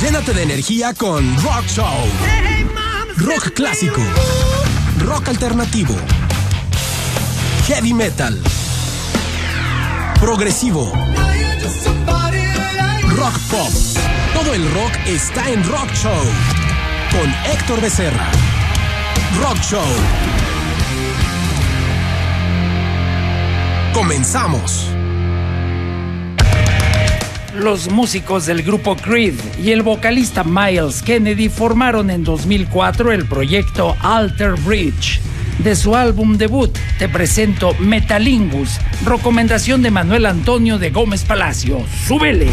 Llénate de energía con Rock Show. Rock clásico. Rock alternativo. Heavy metal. Progresivo. Rock pop. Todo el rock está en Rock Show. Con Héctor Becerra. Rock Show. Comenzamos. Los músicos del grupo Creed y el vocalista Miles Kennedy formaron en 2004 el proyecto Alter Bridge. De su álbum debut, te presento Metalingus, recomendación de Manuel Antonio de Gómez Palacio. ¡Súbele!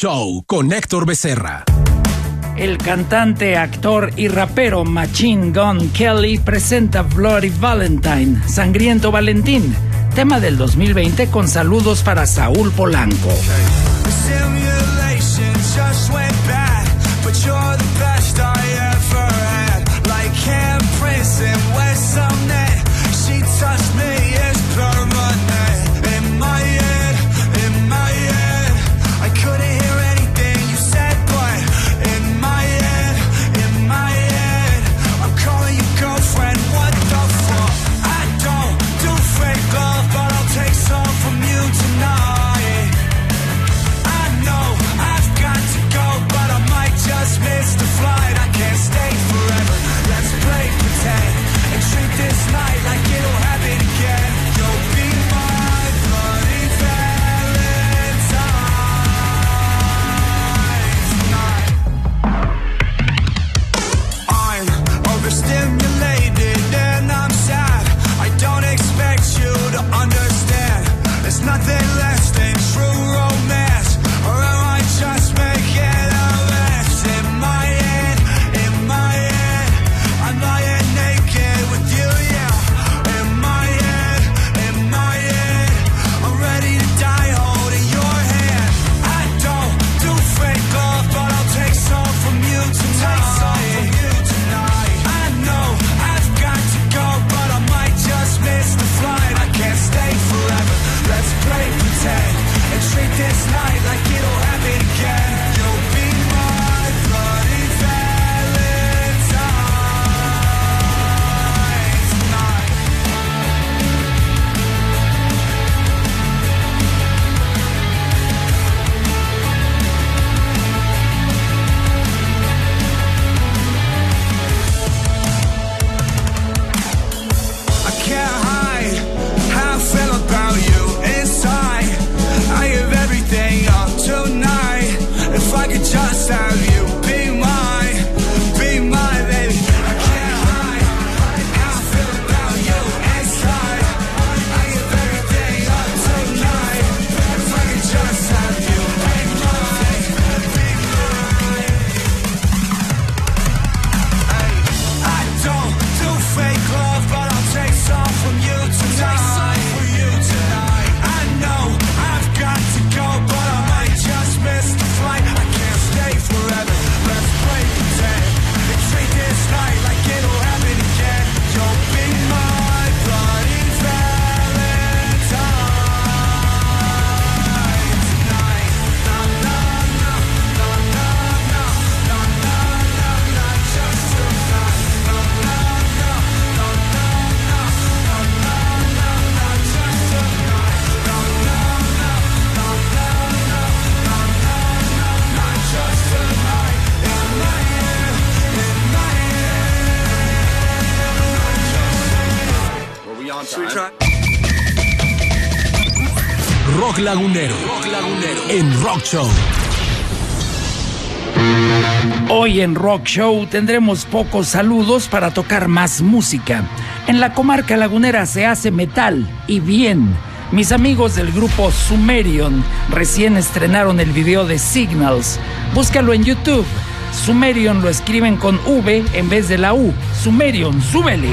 Show con Héctor Becerra. El cantante, actor y rapero Machine Gun Kelly presenta Bloody Valentine, Sangriento Valentín, tema del 2020 con saludos para Saúl Polanco. Show. Hoy en Rock Show tendremos pocos saludos para tocar más música. En la comarca lagunera se hace metal y bien. Mis amigos del grupo Sumerion recién estrenaron el video de Signals. Búscalo en YouTube. Sumerion lo escriben con V en vez de la U. Sumerion, súbele.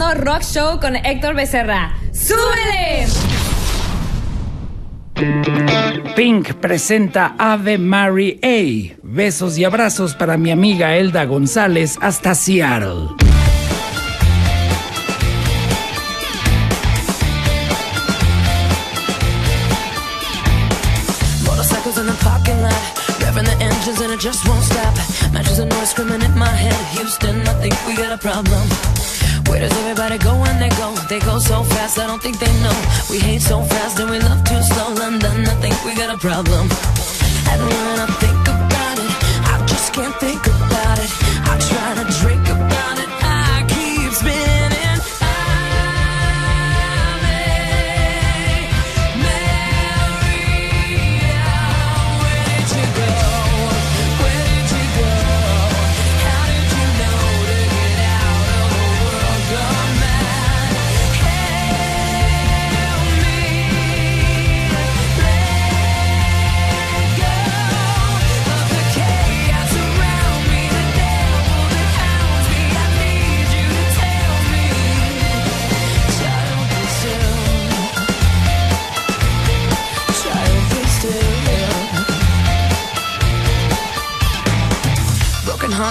Rock Show con Héctor Becerra. ¡Súbele! Pink presenta Ave Mary A. Besos y abrazos para mi amiga Elda González hasta Seattle. Don't think they know. We hate so fast and we love too slow. London, I think we got a problem.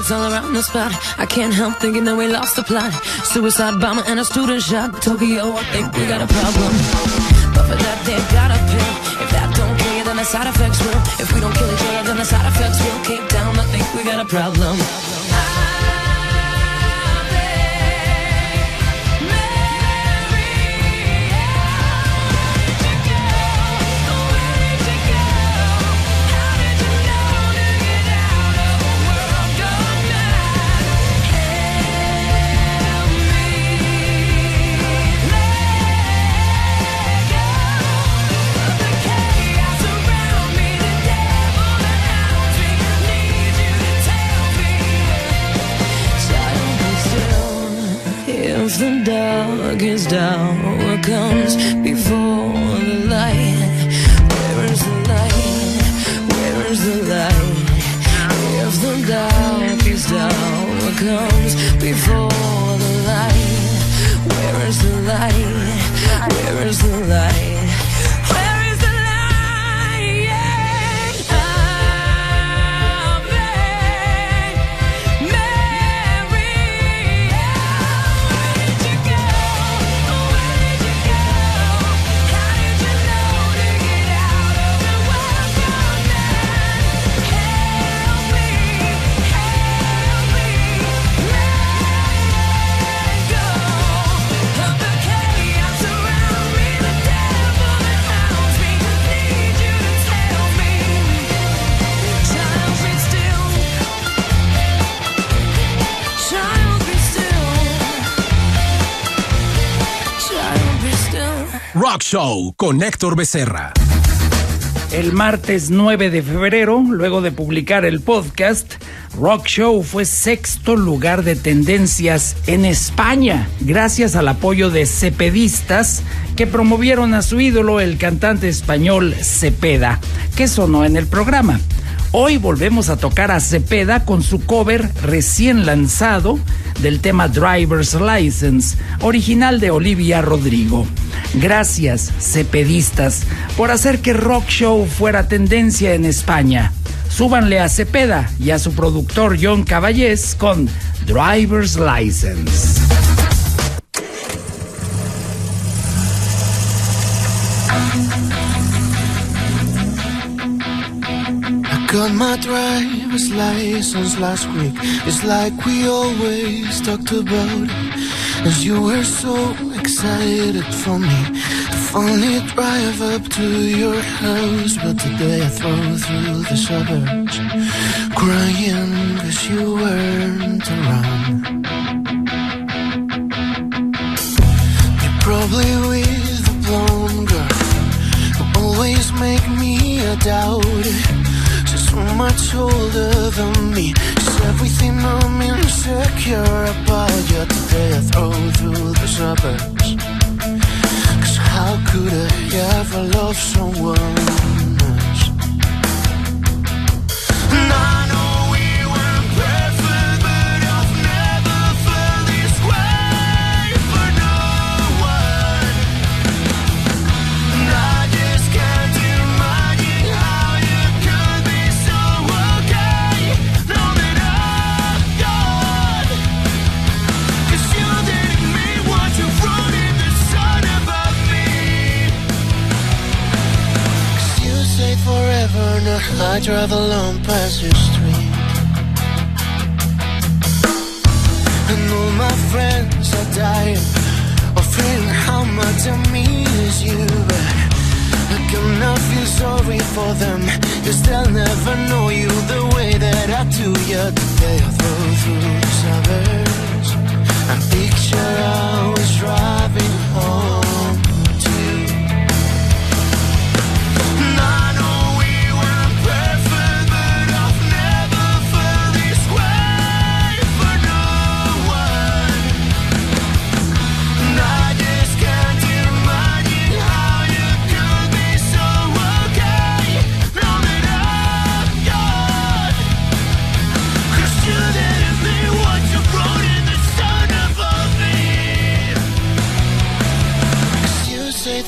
Broken all around the spot. I can't help thinking that we lost the plot. Suicide bomber and a student shot. Tokyo, I think we got a problem. But for that, they've got a pill. If that don't kill you, then the side effects will. If we don't kill each other, then the side effects will. Cape Town, I think we got a problem. If the darkest hour comes before the light, where is the light? Where is the light? If the darkest hour comes before the light, where is the light? Where is the light? Rock Show con Héctor Becerra. El martes 9 de febrero, luego de publicar el podcast, Rock Show fue sexto lugar de tendencias en España, gracias al apoyo de cepedistas que promovieron a su ídolo, el cantante español Cepeda, que sonó en el programa. Hoy volvemos a tocar a Cepeda con su cover recién lanzado del tema Driver's License, original de Olivia Rodrigo. Gracias, cepedistas, por hacer que Rock Show fuera tendencia en España. Súbanle a Cepeda y a su productor John Caballés con Driver's License. Got my driver's license last week. It's like we always talked about it. As you were so excited for me to finally drive up to your house. But today I throw through the suburbs, crying cause you weren't around. You're probably with a blonde girl who always make me a doubt so much older than me. She's everything I'm insecure about. Yet today I throw through the suburbs. Cause how could I ever love someone drive alone past your street. And all my friends are dying of feeling how much I miss you. But I cannot feel sorry for them, cause they'll never know you the way that I do. Yeah, today I throw through suburbs and picture I was driving home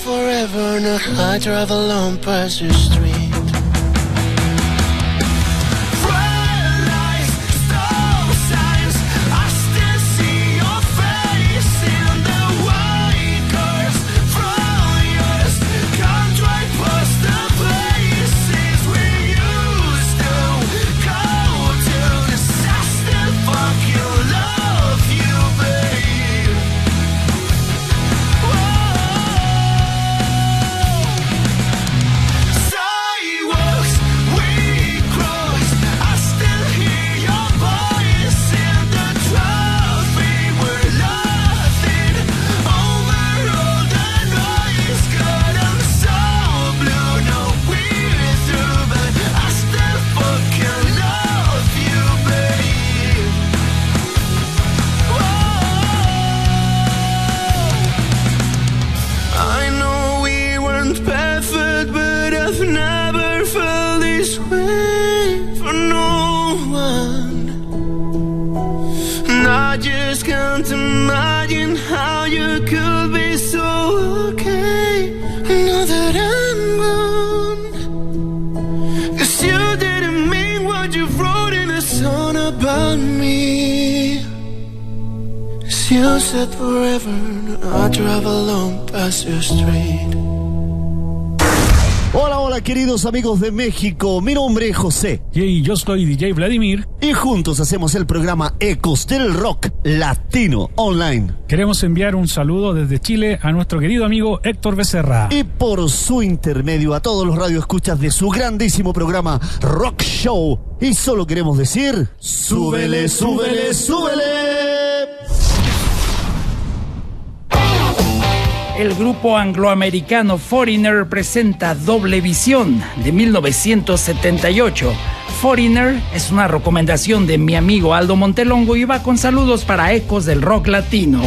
forever, now I drive alone past your street. Hola, hola queridos amigos de México, mi nombre es José Y yo soy DJ Vladimir. y juntos hacemos el programa Ecos del Rock Latino Online. Queremos enviar un saludo desde Chile a nuestro querido amigo Héctor Becerra. Y por su intermedio a todos los radioescuchas de su grandísimo programa Rock Show. Y solo queremos decir, súbele, súbele, súbele. El grupo angloamericano Foreigner presenta Doble Visión de 1978. Foreigner es una recomendación de mi amigo Aldo Montelongo y va con saludos para ecos del rock latino.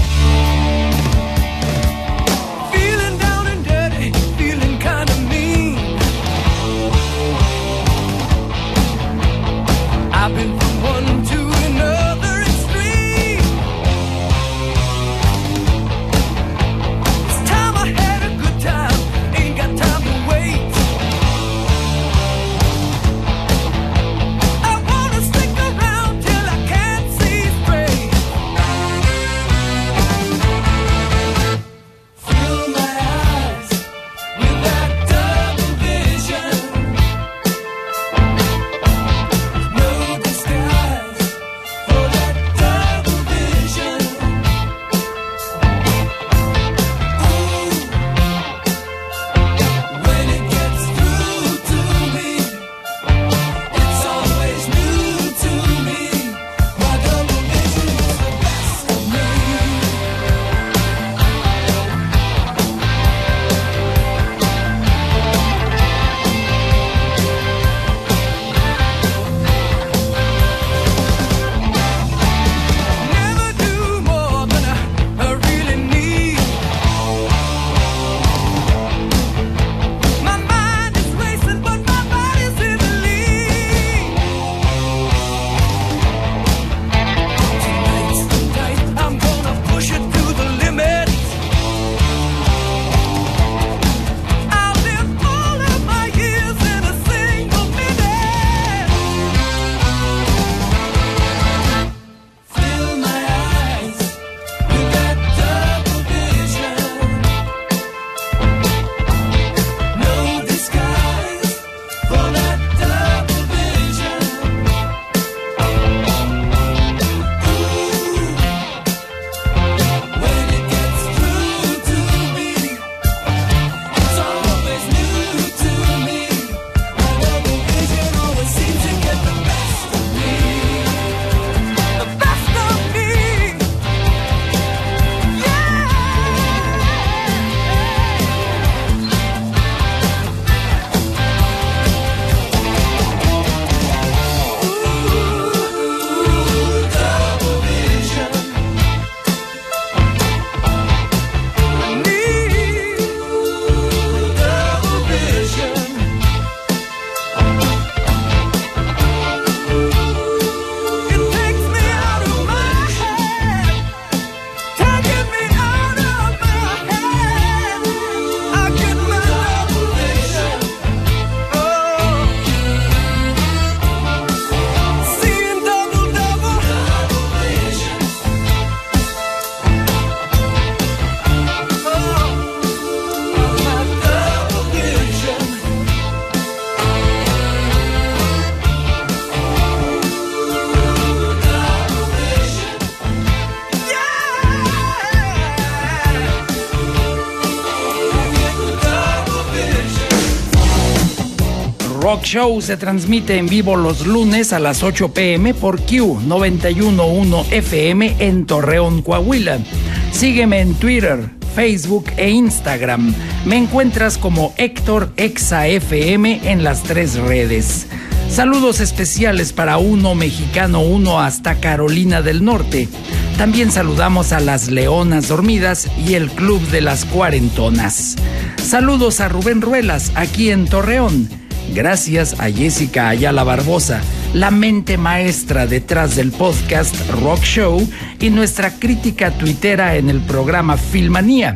Rock Show se transmite en vivo los lunes a las 8 pm por Q 911 FM en Torreón, Coahuila. Sígueme en Twitter, Facebook e Instagram. Me encuentras como Héctor Exa FM en las tres redes. Saludos especiales para uno mexicano, uno hasta Carolina del Norte. También saludamos a las Leonas Dormidas y el Club de las Cuarentonas. Saludos a Rubén Ruelas aquí en Torreón. Gracias a Jessica Ayala Barbosa, la mente maestra detrás del podcast Rock Show y nuestra crítica tuitera en el programa Filmanía.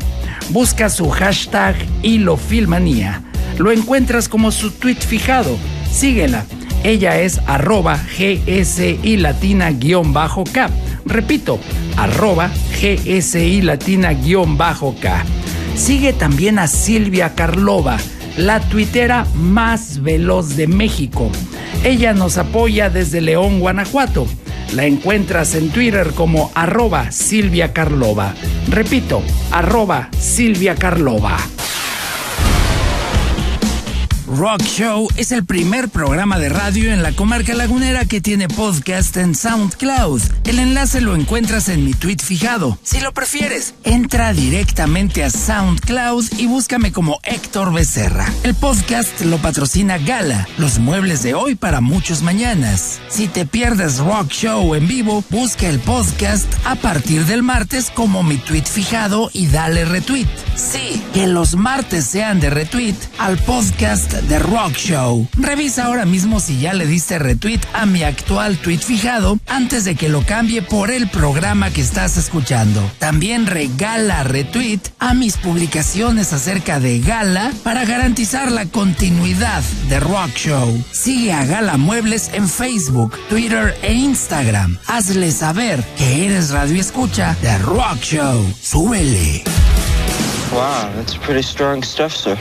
Busca su hashtag Hilo Filmanía. Lo encuentras como su tweet fijado. Síguela. Ella es arroba GSI latina guion bajo K. Repito, arroba GSI latina guion bajo K. Sigue también a Silvia Carlova la tuitera más veloz de México. Ella nos apoya desde León, Guanajuato. La encuentras en Twitter como arroba Silvia Carlova. Repito, arroba Silvia Carlova. Rock Show es el primer programa de radio en la comarca lagunera que tiene podcast en SoundCloud. El enlace lo encuentras en mi tweet fijado. Si lo prefieres, entra directamente a SoundCloud y búscame como Héctor Becerra. El podcast lo patrocina Gala, los muebles de hoy para muchos mañanas. Si te pierdes Rock Show en vivo, busca el podcast a partir del martes como mi tweet fijado y dale retweet. Sí, que los martes sean de retweet al podcast de Rock Show. Revisa ahora mismo si ya le diste retweet a mi actual tweet fijado antes de que lo cambie por el programa que estás escuchando. También regala retweet a mis publicaciones acerca de Gala para garantizar la continuidad de Rock Show. Sigue a Gala Muebles en Facebook, Twitter e Instagram. Hazle saber que eres radio escucha de Rock Show. Súbele. Wow, that's pretty strong stuff, sir.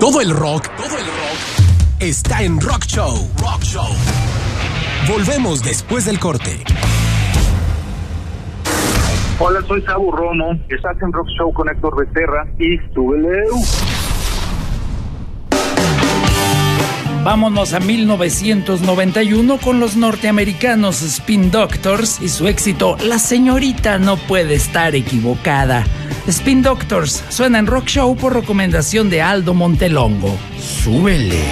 Todo el rock, todo el rock está en Rock Show. Rock Show. Volvemos después del corte. Hola, soy Sabu Romo. Estás en Rock Show con Héctor Becerra y súbele. Vámonos a 1991 con los norteamericanos Spin Doctors y su éxito La señorita no puede estar equivocada. Spin Doctors suena en Rock Show por recomendación de Aldo Montelongo. Súbele.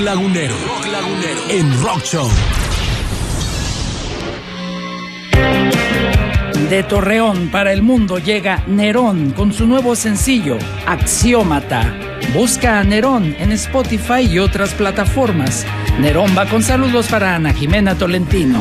Lagunero, Rock Lagunero en Rock Show. De Torreón para el mundo llega Nerón con su nuevo sencillo, Axiómata. Busca a Nerón en Spotify y otras plataformas. Nerón va con saludos para Ana Jimena Tolentino.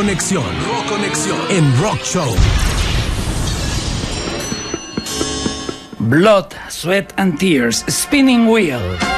Conexión. Rock Conexión. En Rock Show. Blood, Sweat and Tears, Spinning Wheel.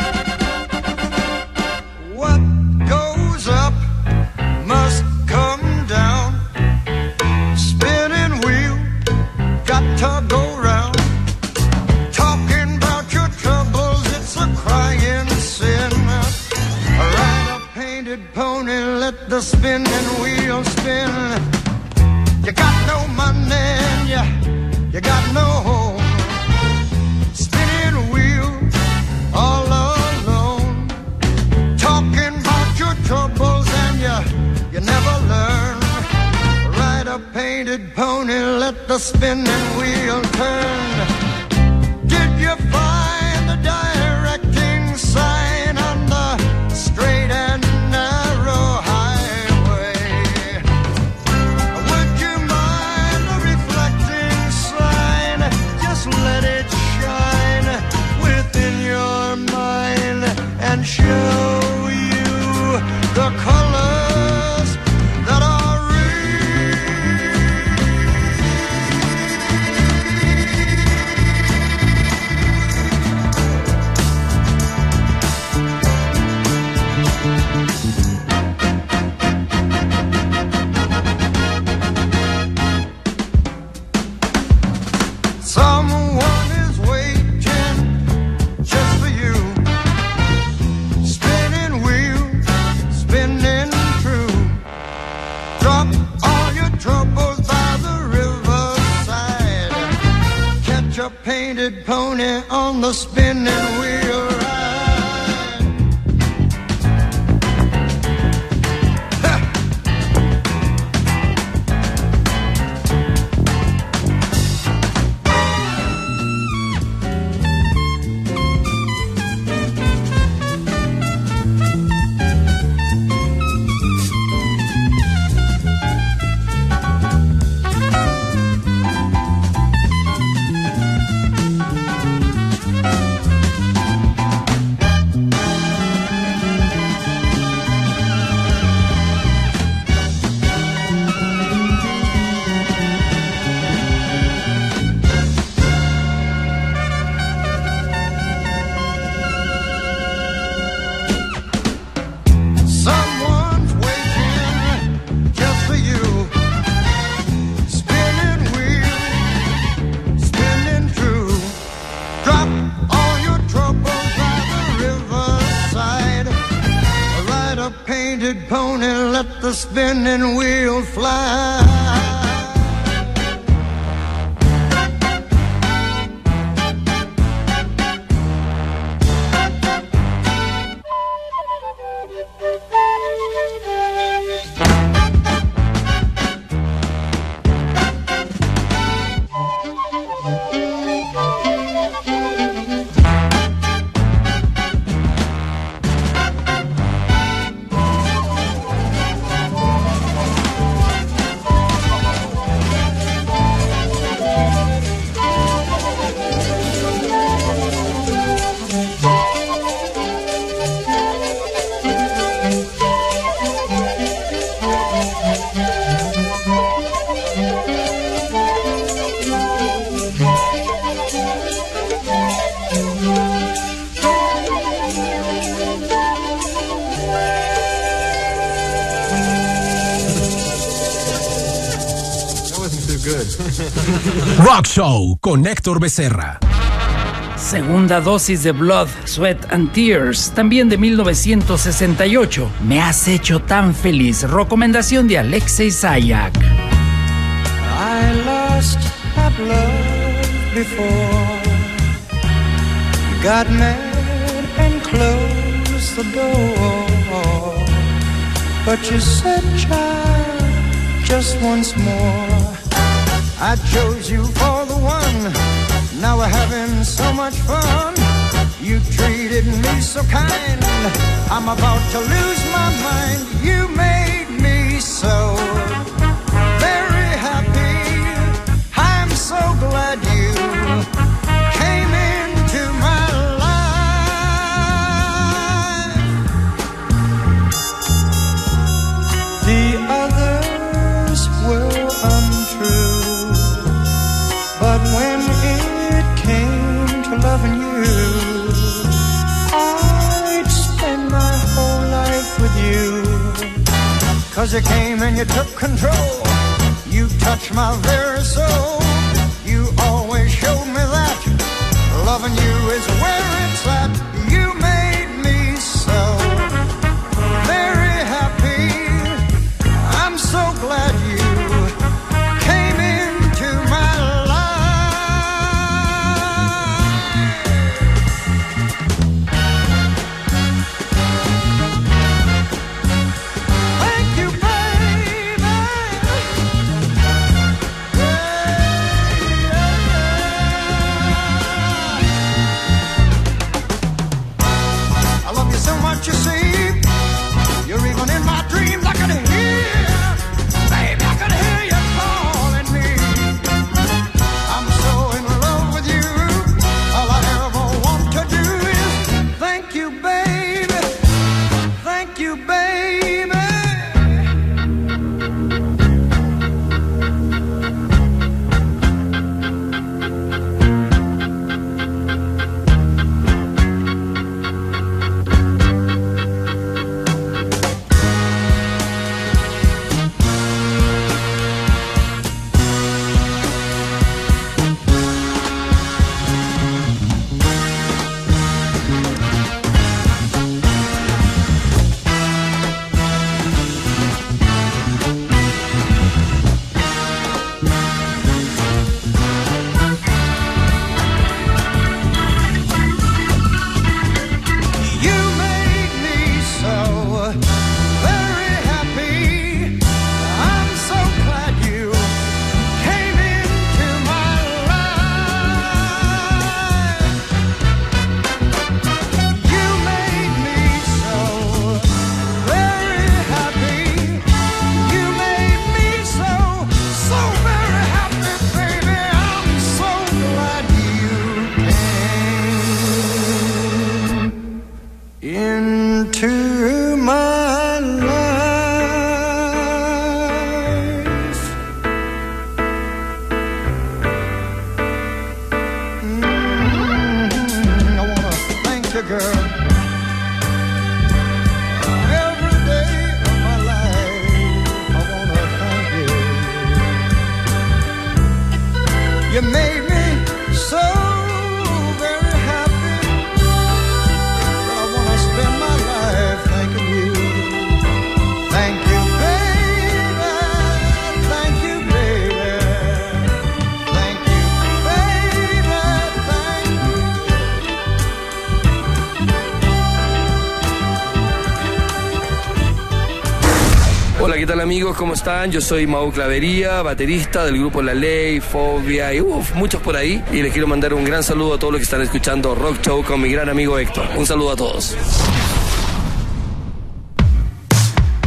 A painted pony on the spinning wheel Show con Héctor Becerra. Segunda dosis de Blood, Sweat and Tears, también de 1968. Me has hecho tan feliz. Recomendación de Alexei Sayak. I lost my love before got mad and closed the door. But you said, child, just once more. I chose you for. Now we're having so much fun. You treated me so kind. I'm about to lose my mind. You made me so Cause you came and you took control. You touched my very soul. ¿Cómo están? Yo soy Mau Clavería, baterista del grupo La Ley, Fobia y uf, muchos por ahí. Y les quiero mandar un gran saludo a todos los que están escuchando Rock Show con mi gran amigo Héctor. Un saludo a todos.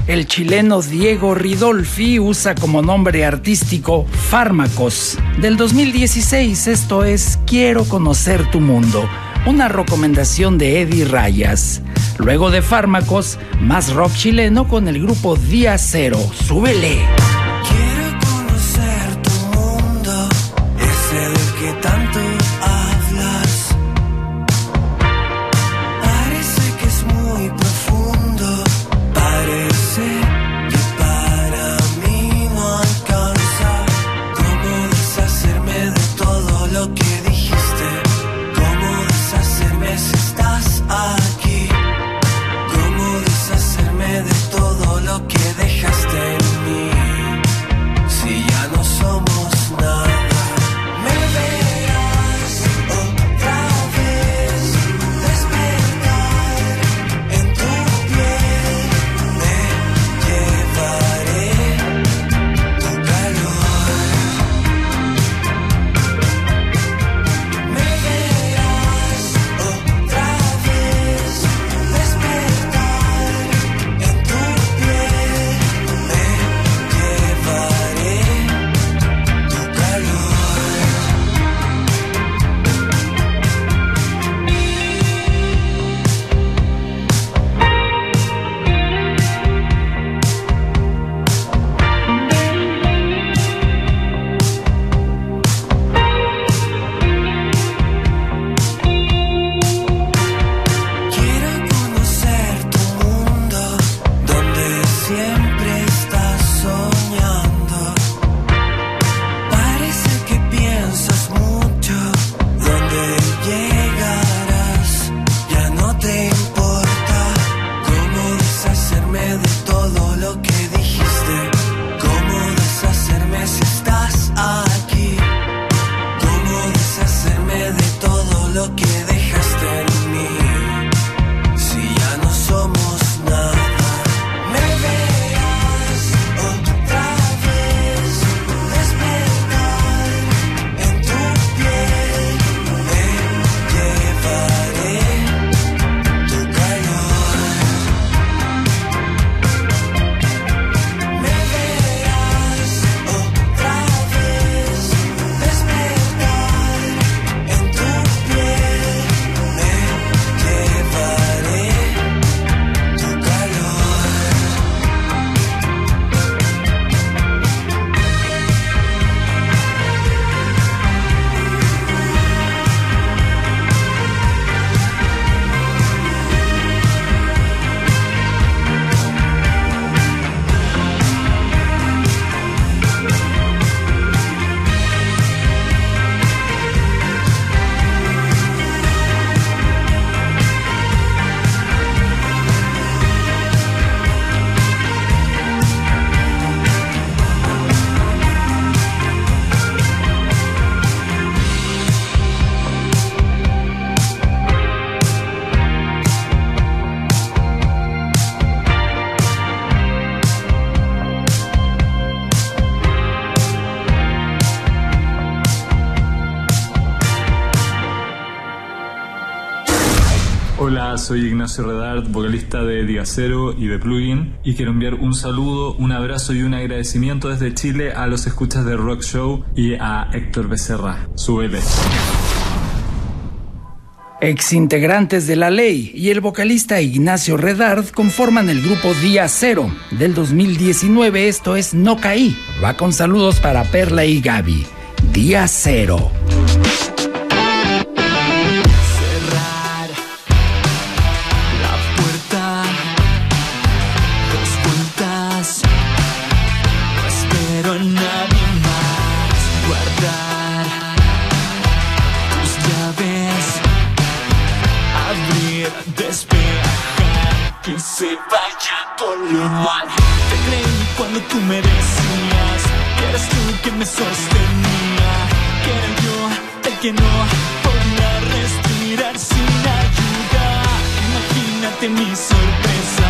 El chileno Diego Ridolfi usa como nombre artístico Fármacos. Del 2016, esto es Quiero conocer tu mundo, una recomendación de Eddie Rayas. Luego de Fármacos, más rock chileno con el grupo Día Cero. ¡Súbele! Soy Ignacio Redart, vocalista de Diacero y de Plugin, y quiero enviar un saludo, un abrazo y un agradecimiento desde Chile a los escuchas de Rock Show y a Héctor Becerra. Súbele. Exintegrantes de La Ley y el vocalista Ignacio Redard conforman el grupo Día Cero. Del 2019 esto es No Caí. Va con saludos para Perla y Gaby. Día Cero. Mi sorpresa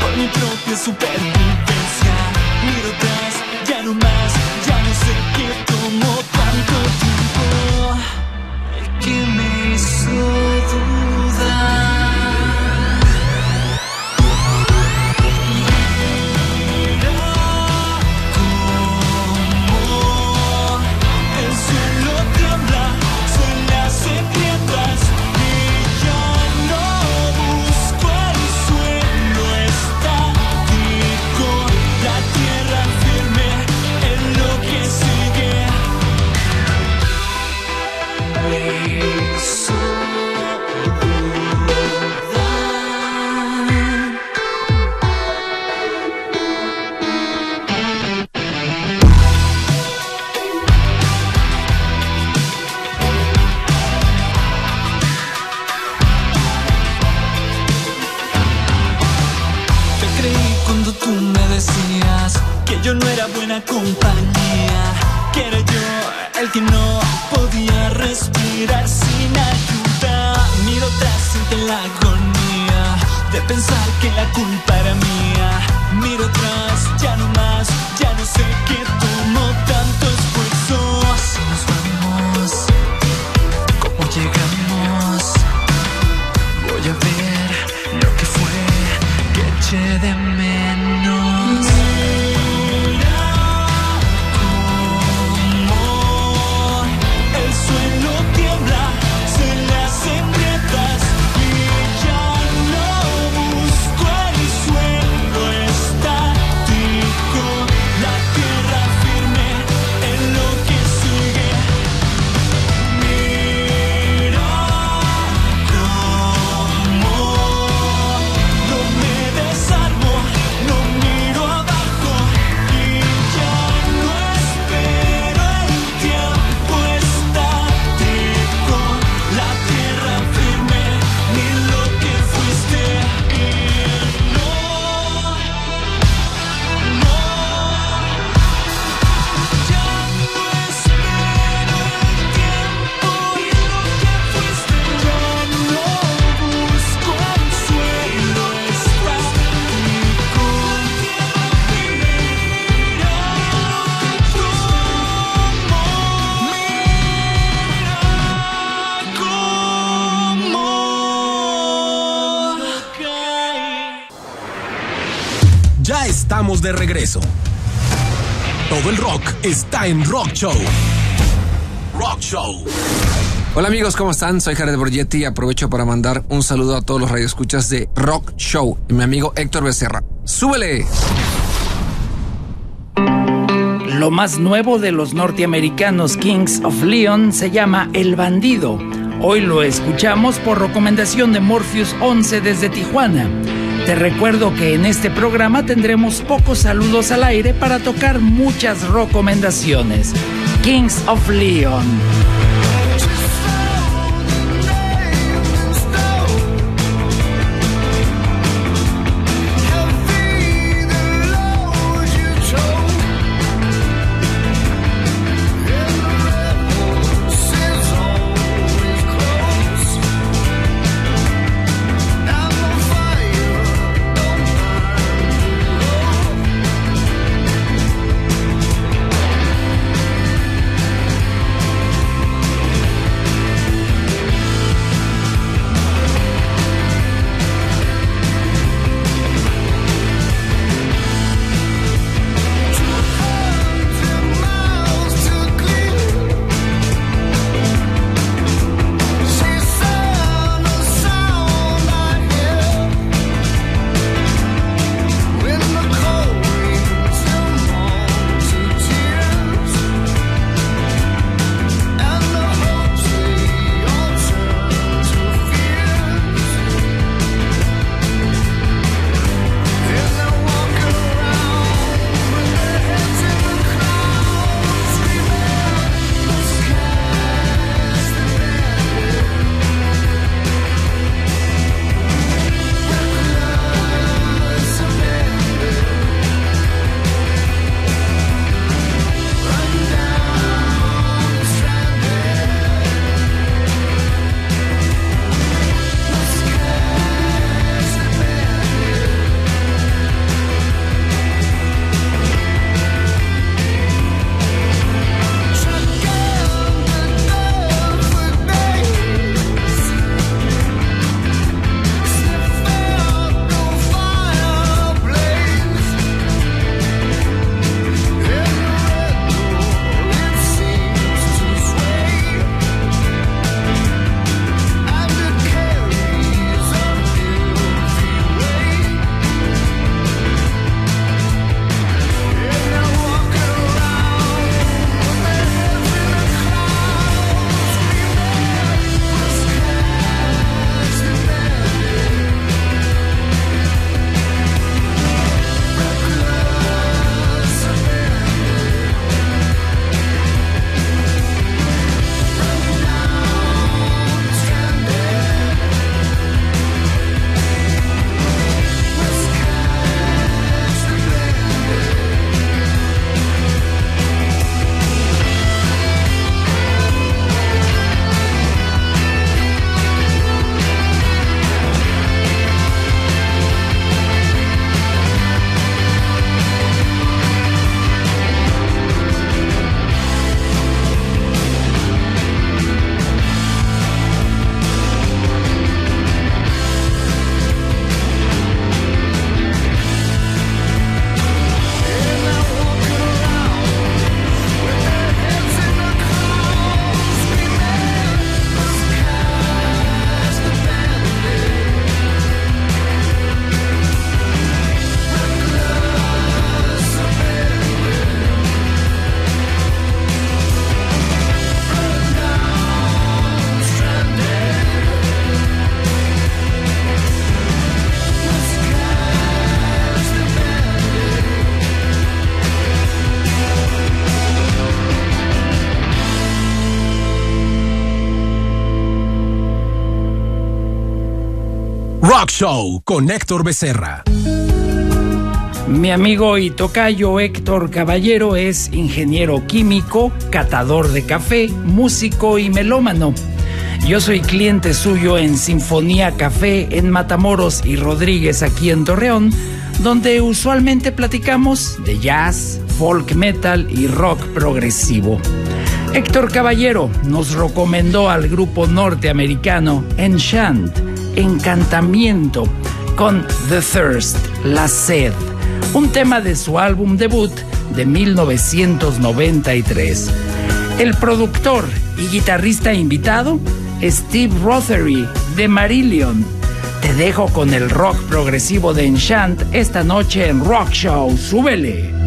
por mi propia supervivencia. Miro atrás, ya no más, ya no sé qué tomó tanto tiempo. El que me hizo. Compañía, que era yo el que no podía respirar sin ayuda. Miro atrás siente la agonía de pensar que la culpa era mía. De regreso. Todo el rock está en Rock Show. Rock Show. Hola amigos, ¿cómo están? Soy Jared Borgetti y aprovecho para mandar un saludo a todos los radioescuchas de Rock Show y mi amigo Héctor Becerra. ¡Súbele! Lo más nuevo de los norteamericanos Kings of Leon se llama El Bandido. Hoy lo escuchamos por recomendación de Morpheus 11 desde Tijuana. Te recuerdo que en este programa tendremos pocos saludos al aire para tocar muchas recomendaciones. Kings of Leon. Show con Héctor Becerra. Mi amigo y tocayo Héctor Caballero es ingeniero químico, catador de café, músico y melómano. Yo soy cliente suyo en Sinfonía Café en Matamoros y Rodríguez aquí en Torreón, donde usualmente platicamos de jazz, folk metal y rock progresivo. Héctor Caballero nos recomendó al grupo norteamericano Enchant Encantamiento con The Thirst, La Sed, un tema de su álbum debut de 1993. El productor y guitarrista invitado, Steve Rothery de Marillion. Te dejo con el rock progresivo de Enchant esta noche en Rock Show. Súbele.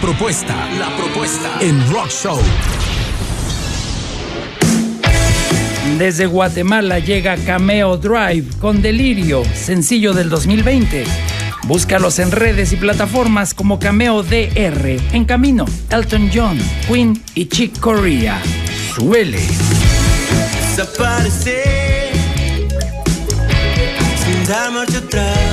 propuesta. La propuesta. En Rock Show. Desde Guatemala llega Cameo Drive con Delirio, sencillo del 2020. Búscalos en redes y plataformas como Cameo DR, En Camino, Elton John, Queen y Chick Corea. Suele. Desaparecer sin dar marcha atrás.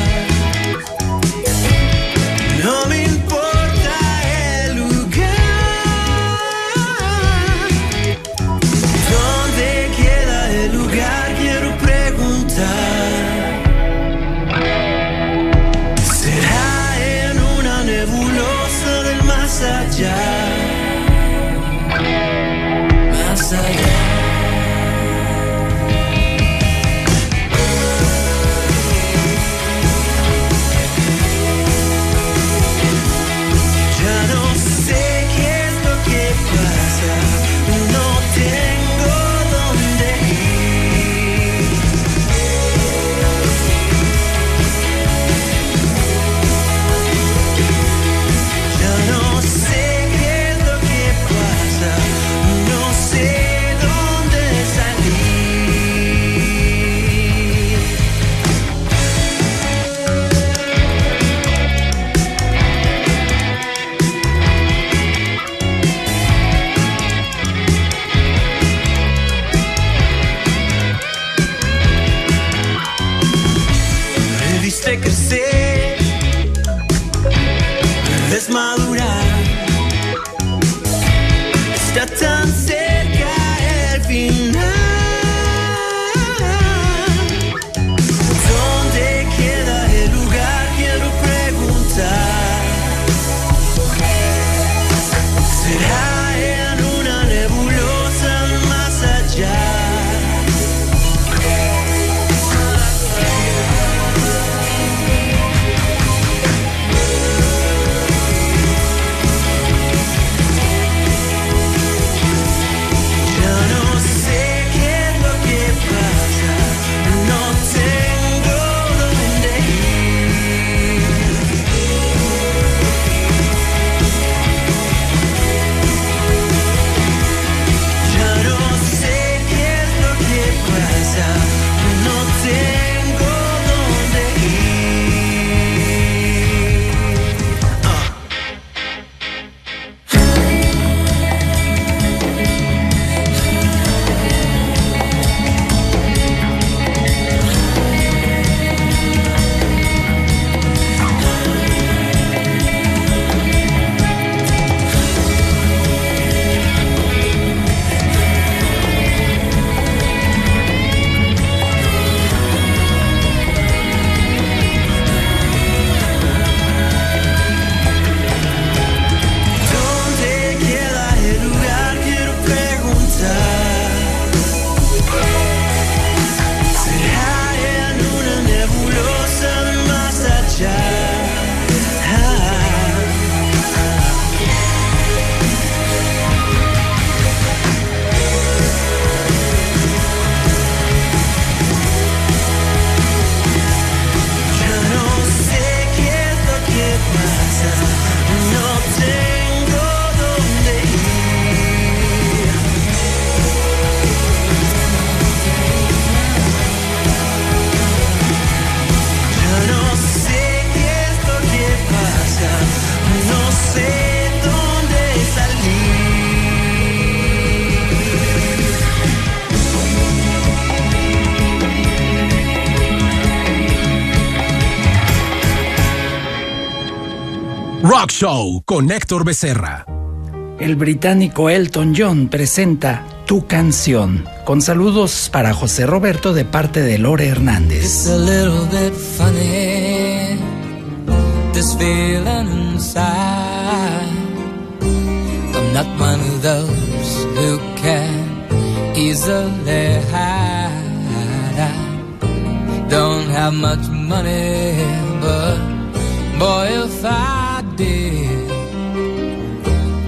Show con Héctor Becerra. El británico Elton John presenta Tu canción. Con saludos para José Roberto de parte de Lore Hernández. I'm not one of those who can easily have. don't have much money, but boy, if I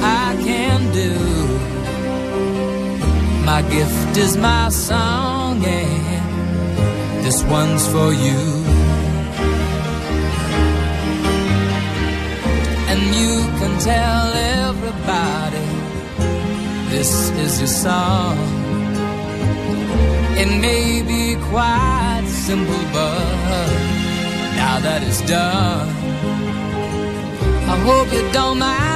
I can do. My gift is my song, and this one's for you. And you can tell everybody this is your song. It may be quite simple, but now that it's done, I hope you don't mind.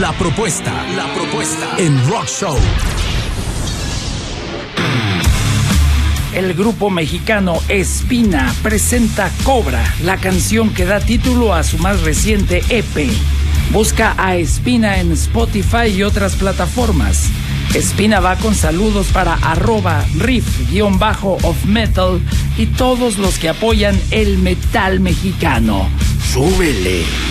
La propuesta, la propuesta en Rock Show. El grupo mexicano Espina presenta Cobra, la canción que da título a su más reciente EP. Busca a Espina en Spotify y otras plataformas. Espina va con saludos para arroba riff-of metal y todos los que apoyan el metal mexicano. ¡Súbele!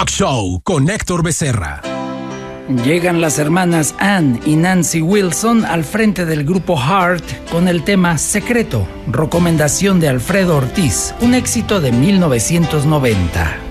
Talk Show con Héctor Becerra. Llegan las hermanas Ann y Nancy Wilson al frente del grupo Heart con el tema Secreto, recomendación de Alfredo Ortiz, un éxito de 1990.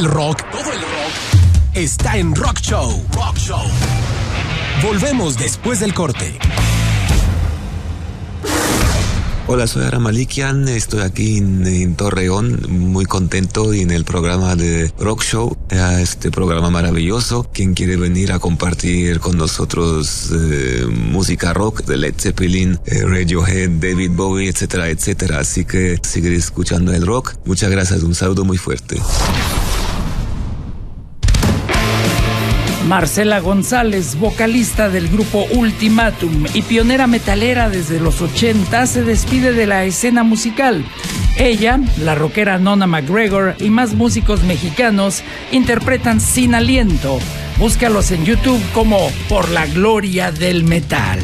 el rock, todo el rock está en Rock Show. Rock Show. Volvemos después del corte. Hola, soy Ara Malikian, estoy aquí en, en, Torreón, muy contento y en el programa de Rock Show, este programa maravilloso. Quien quiere venir a compartir con nosotros eh, música rock de Led Zeppelin, eh, Radiohead, David Bowie, etcétera, etcétera. Así que seguir escuchando el rock. Muchas gracias, un saludo muy fuerte. Marcela González, vocalista del grupo Ultimatum y pionera metalera desde los 80, se despide de la escena musical. Ella, la rockera Nona McGregor y más músicos mexicanos interpretan Sin Aliento. Búscalos en YouTube como Por la Gloria del Metal.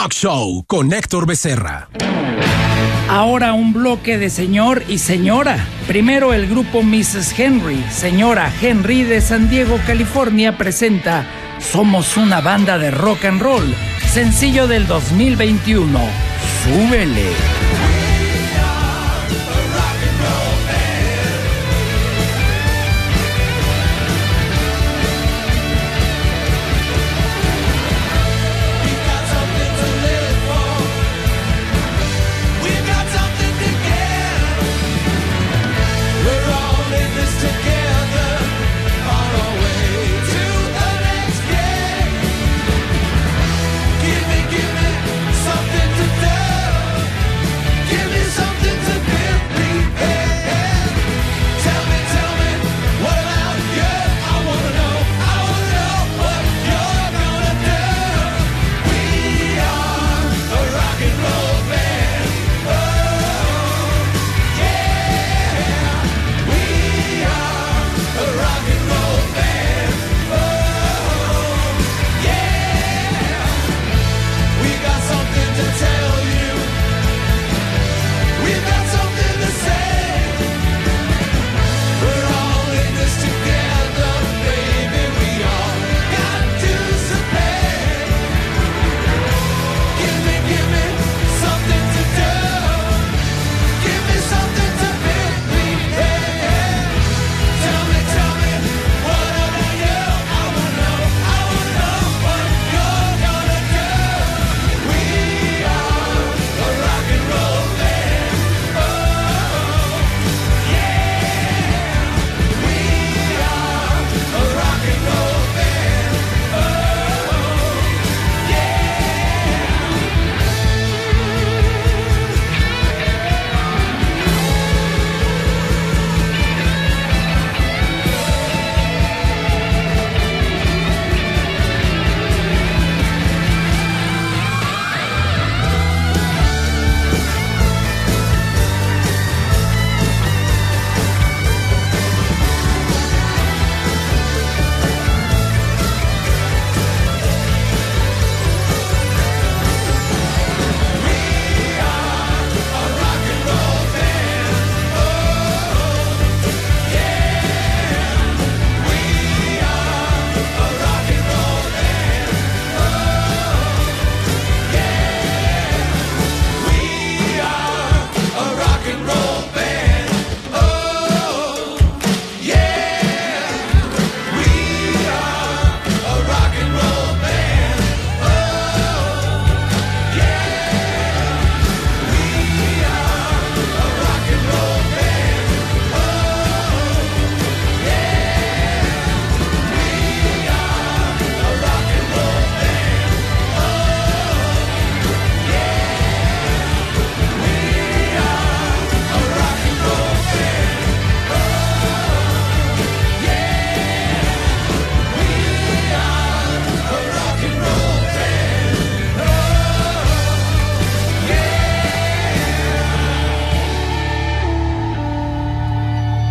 Rock Show con Héctor Becerra. Ahora un bloque de señor y señora. Primero el grupo Mrs. Henry. Señora Henry de San Diego, California presenta Somos una banda de rock and roll. Sencillo del 2021. Súbele.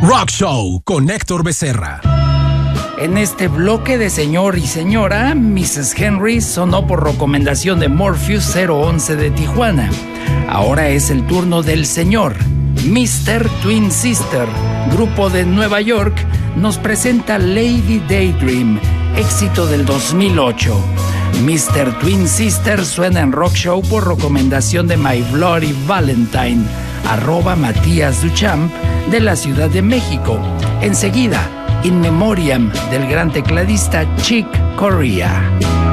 Rock Show con Héctor Becerra. En este bloque de señor y señora, Mrs. Henry sonó por recomendación de Morpheus 011 de Tijuana. Ahora es el turno del señor. Mr. Twin Sister, grupo de Nueva York, nos presenta Lady Daydream, éxito del 2008. Mr. Twin Sister suena en Rock Show por recomendación de My Bloody Valentine, arroba Matías Duchamp de la Ciudad de México. Enseguida, In Memoriam del gran tecladista Chick Corea.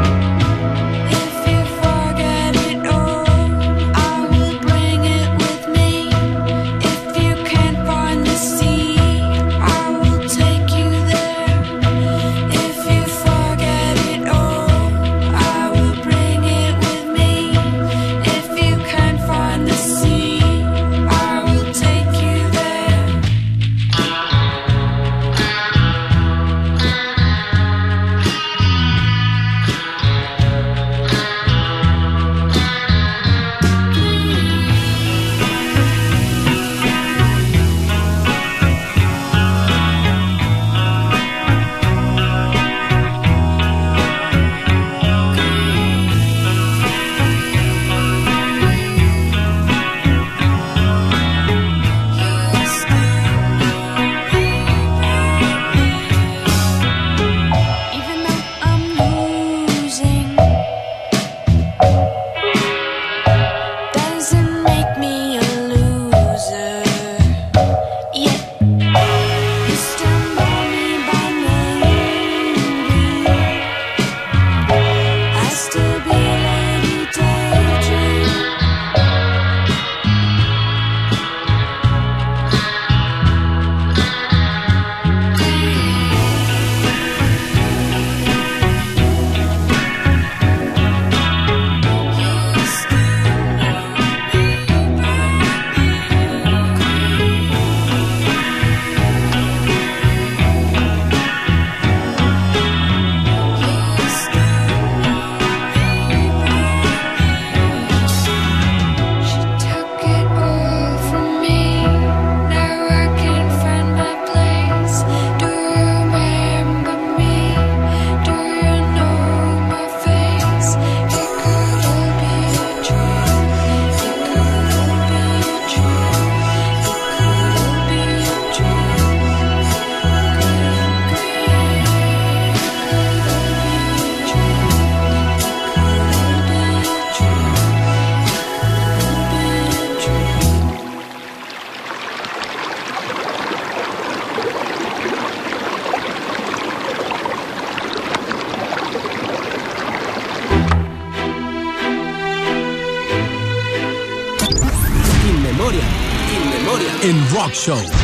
Show.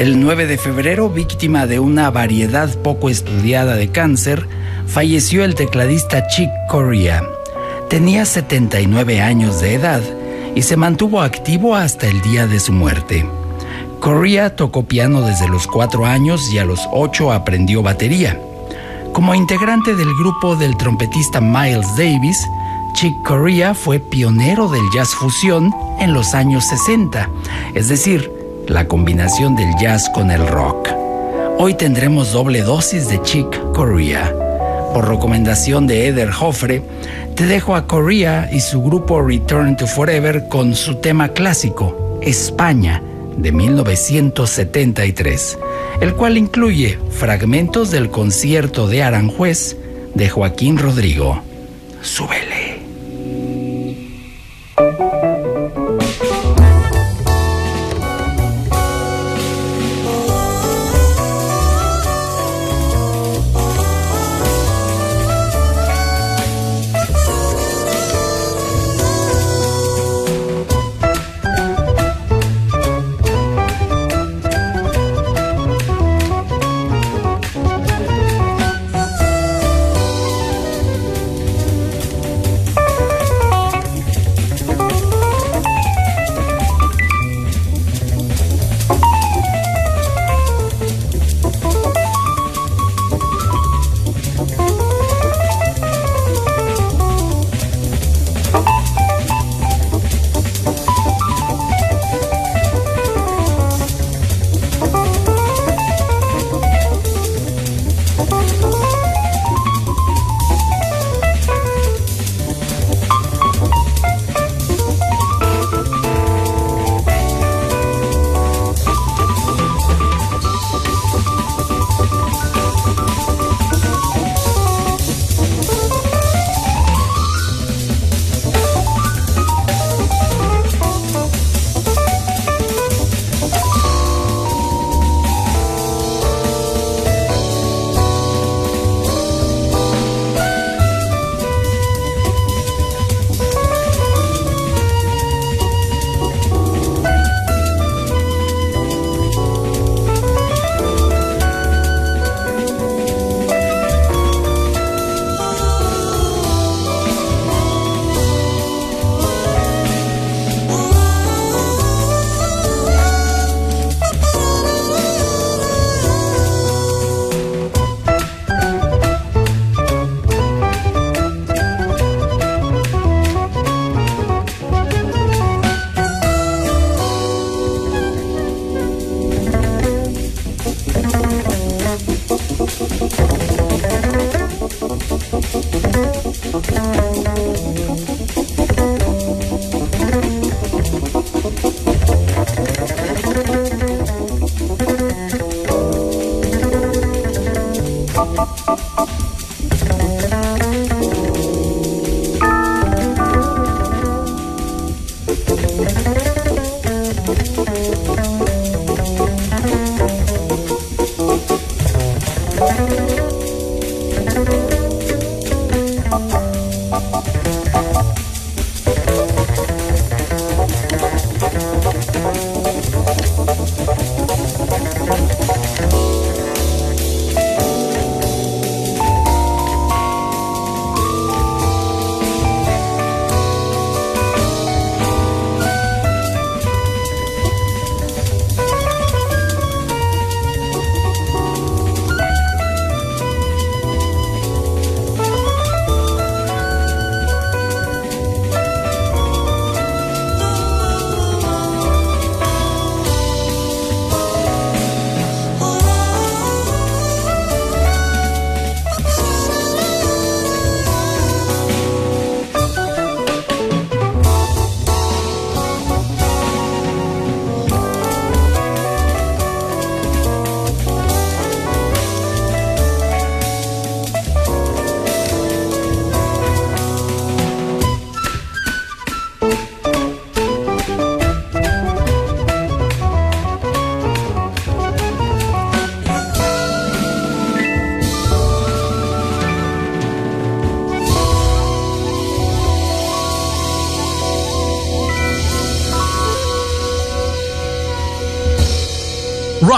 El 9 de febrero, víctima de una variedad poco estudiada de cáncer, falleció el tecladista Chick Corea. Tenía 79 años de edad y se mantuvo activo hasta el día de su muerte. Corea tocó piano desde los 4 años y a los 8 aprendió batería. Como integrante del grupo del trompetista Miles Davis, Chick Corea fue pionero del jazz fusión en los años 60, es decir, la combinación del jazz con el rock. Hoy tendremos doble dosis de Chick Corea. Por recomendación de Eder Hoffre, te dejo a Corea y su grupo Return to Forever con su tema clásico, España, de 1973, el cual incluye fragmentos del concierto de Aranjuez de Joaquín Rodrigo. Súbele.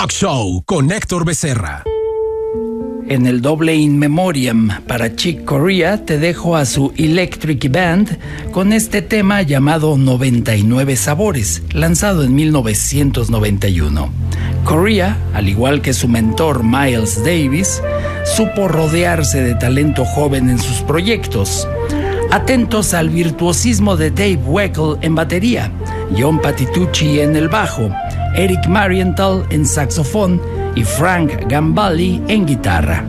Rock Show con Héctor Becerra. En el doble In Memoriam para Chick Corea te dejo a su Electric Band con este tema llamado 99 Sabores, lanzado en 1991. Corea, al igual que su mentor Miles Davis, supo rodearse de talento joven en sus proyectos. Atentos al virtuosismo de Dave Weckl en batería, John Patitucci en el bajo, Eric Marienthal en saxofón y Frank Gambale en guitarra.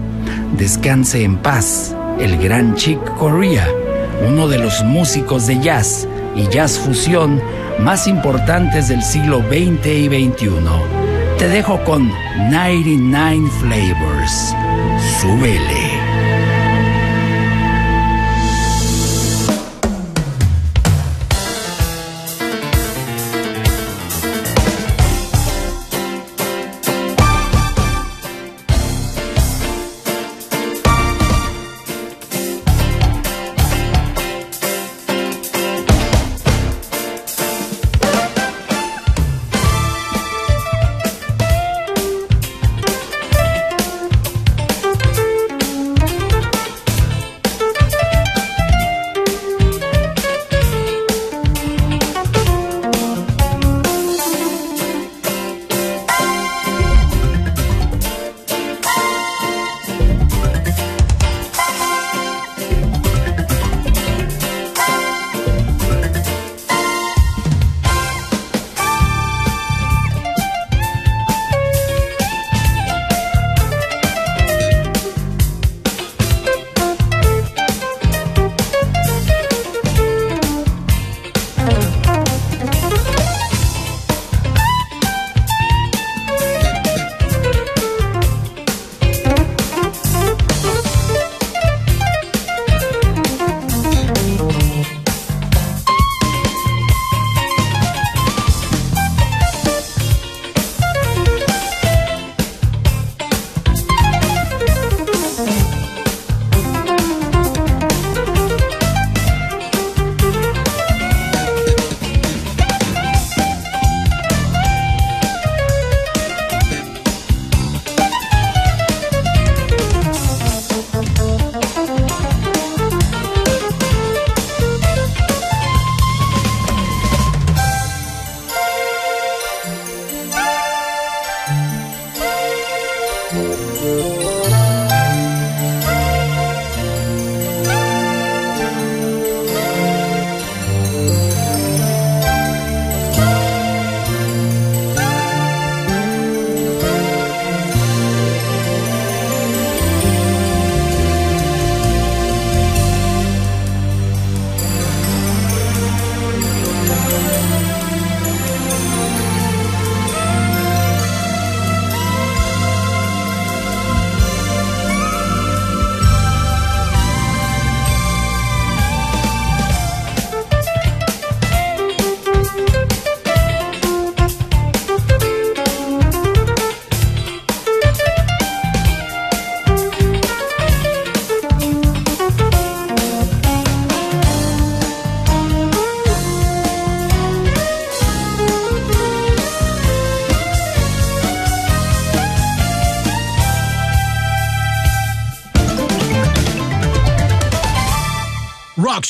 Descanse en paz, el gran Chick Corea, uno de los músicos de jazz y jazz fusión más importantes del siglo XX y XXI. Te dejo con 99 Flavors. Súbele.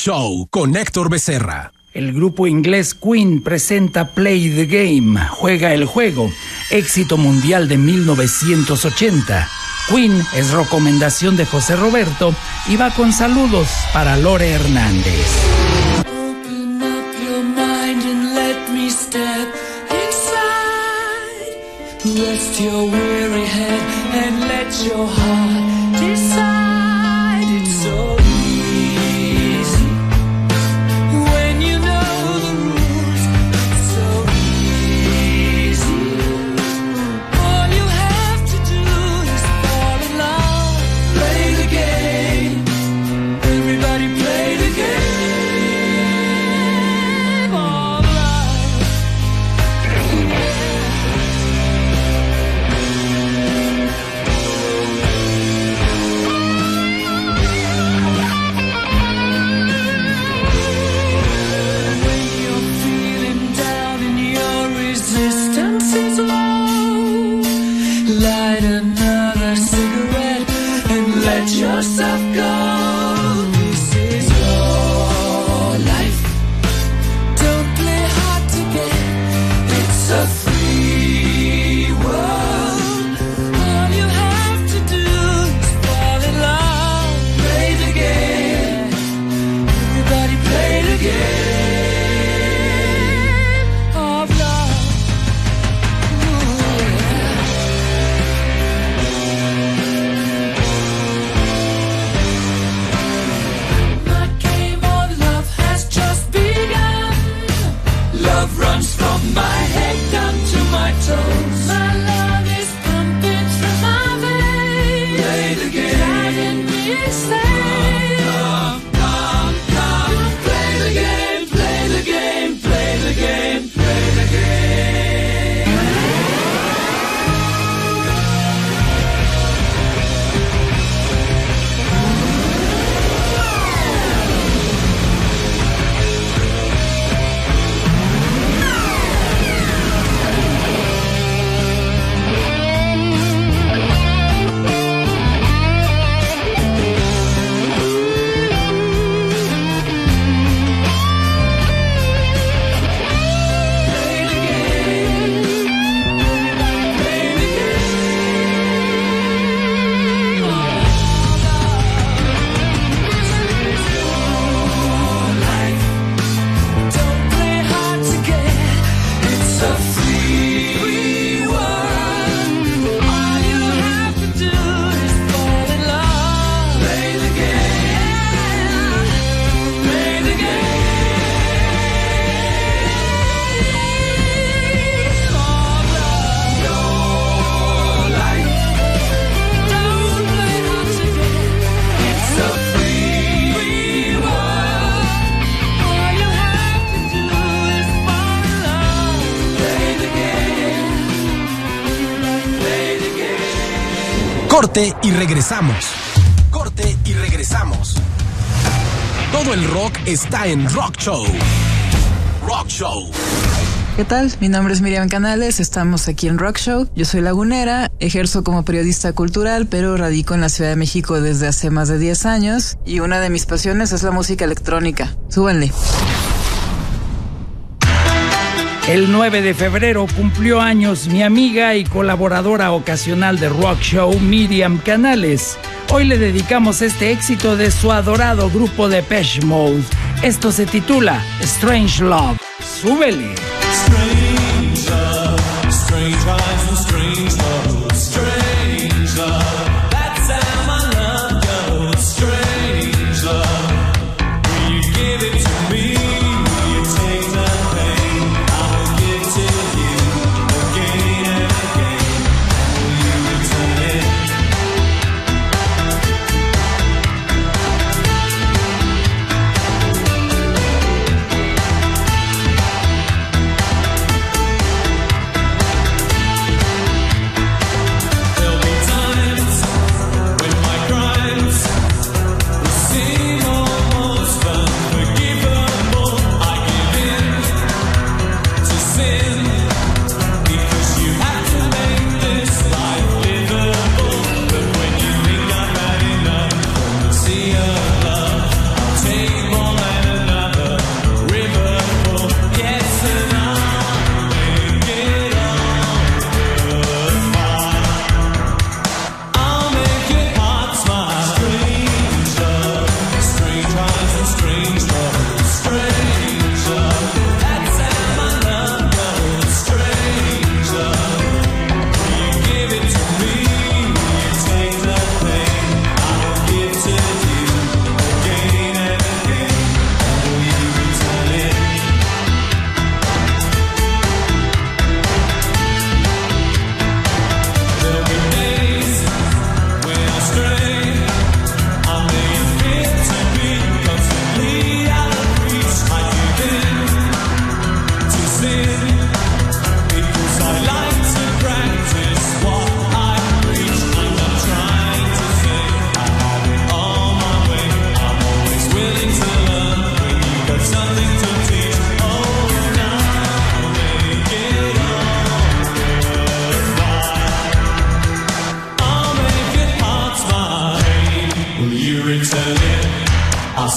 Show con Héctor Becerra. El grupo inglés Queen presenta Play the Game, Juega el Juego, éxito mundial de 1980. Queen es recomendación de José Roberto y va con saludos para Lore Hernández. Corte y regresamos. Corte y regresamos. Todo el rock está en Rock Show. Rock Show. ¿Qué tal? Mi nombre es Miriam Canales, estamos aquí en Rock Show. Yo soy lagunera, ejerzo como periodista cultural, pero radico en la Ciudad de México desde hace más de 10 años y una de mis pasiones es la música electrónica. Súbanle. El 9 de febrero cumplió años mi amiga y colaboradora ocasional de Rock Show, Miriam Canales. Hoy le dedicamos este éxito de su adorado grupo de Pesh Mode. Esto se titula Strange Love. ¡Súbele!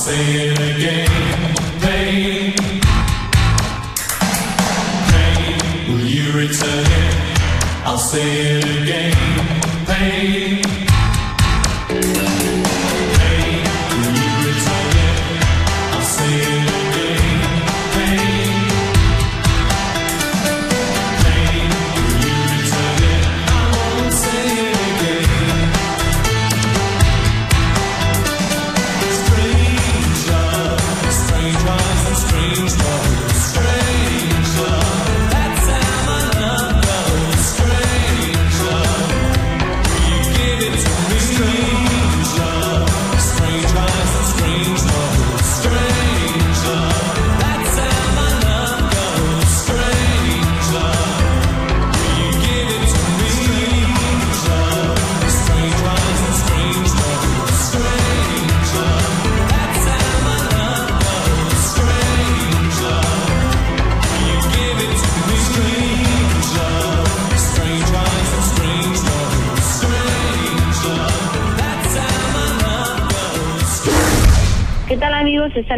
say it again.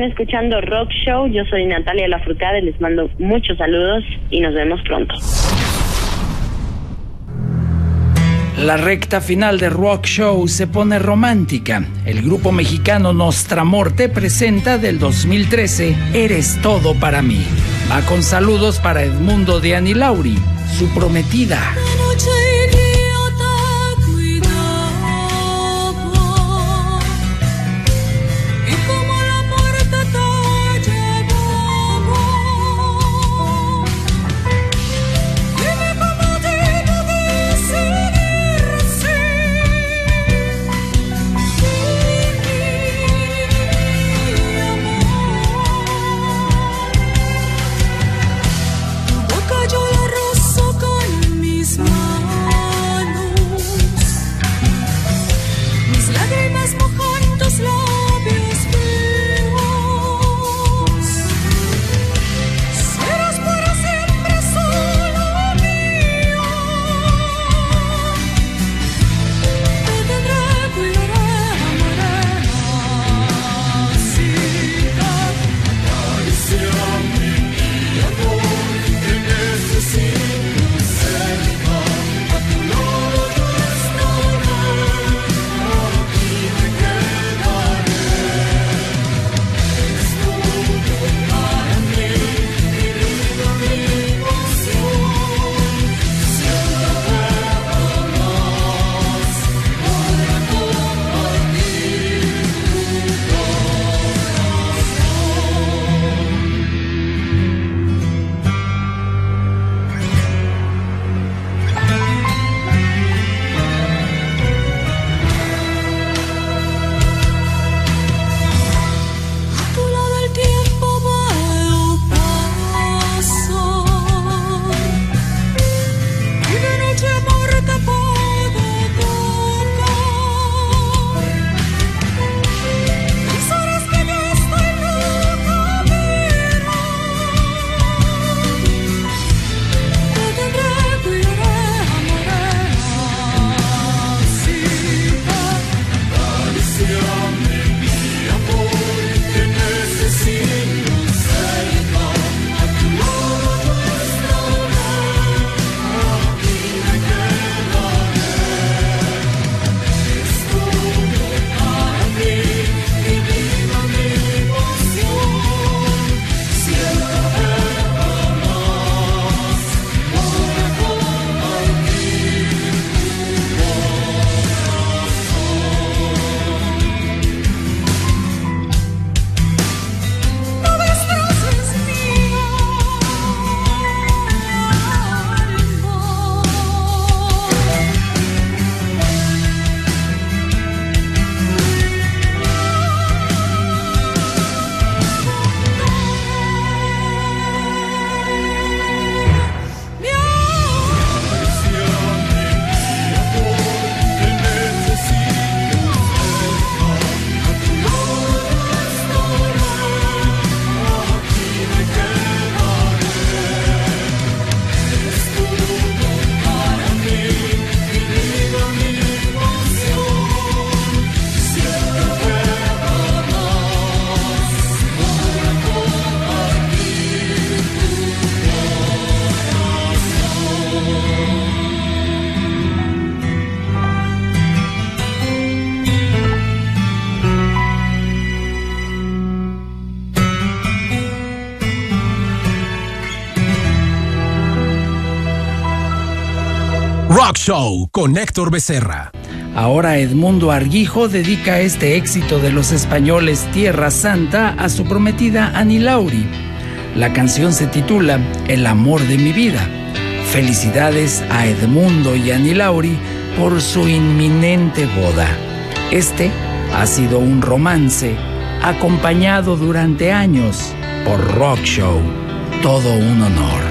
escuchando Rock Show. Yo soy Natalia Lafourcade, les mando muchos saludos y nos vemos pronto. La recta final de Rock Show se pone romántica. El grupo mexicano Nostramorte presenta del 2013 Eres todo para mí. Va con saludos para Edmundo de Lauri, su prometida. Show con Héctor Becerra. Ahora Edmundo Arguijo dedica este éxito de los españoles Tierra Santa a su prometida Annie Lauri. La canción se titula El amor de mi vida. Felicidades a Edmundo y Annie Lauri por su inminente boda. Este ha sido un romance acompañado durante años por Rock Show. Todo un honor.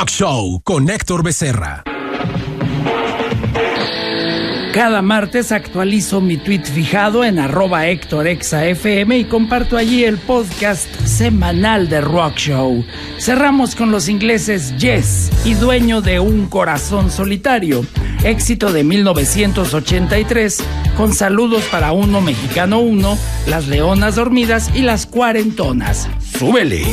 Talk Show con Héctor Becerra. Cada martes actualizo mi tweet fijado en arroba Héctor FM y comparto allí el podcast semanal de Rock Show. Cerramos con los ingleses Yes y dueño de Un Corazón Solitario, éxito de 1983, con saludos para uno mexicano uno, las leonas dormidas y las cuarentonas. ¡Súbele!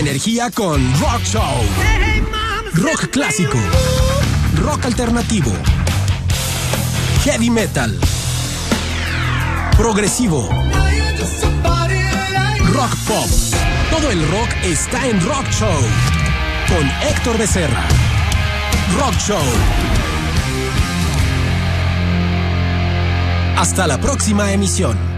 Energía con Rock Show. Rock clásico. Rock alternativo. Heavy metal. Progresivo. Rock pop. Todo el rock está en Rock Show. Con Héctor Becerra. Rock Show. Hasta la próxima emisión.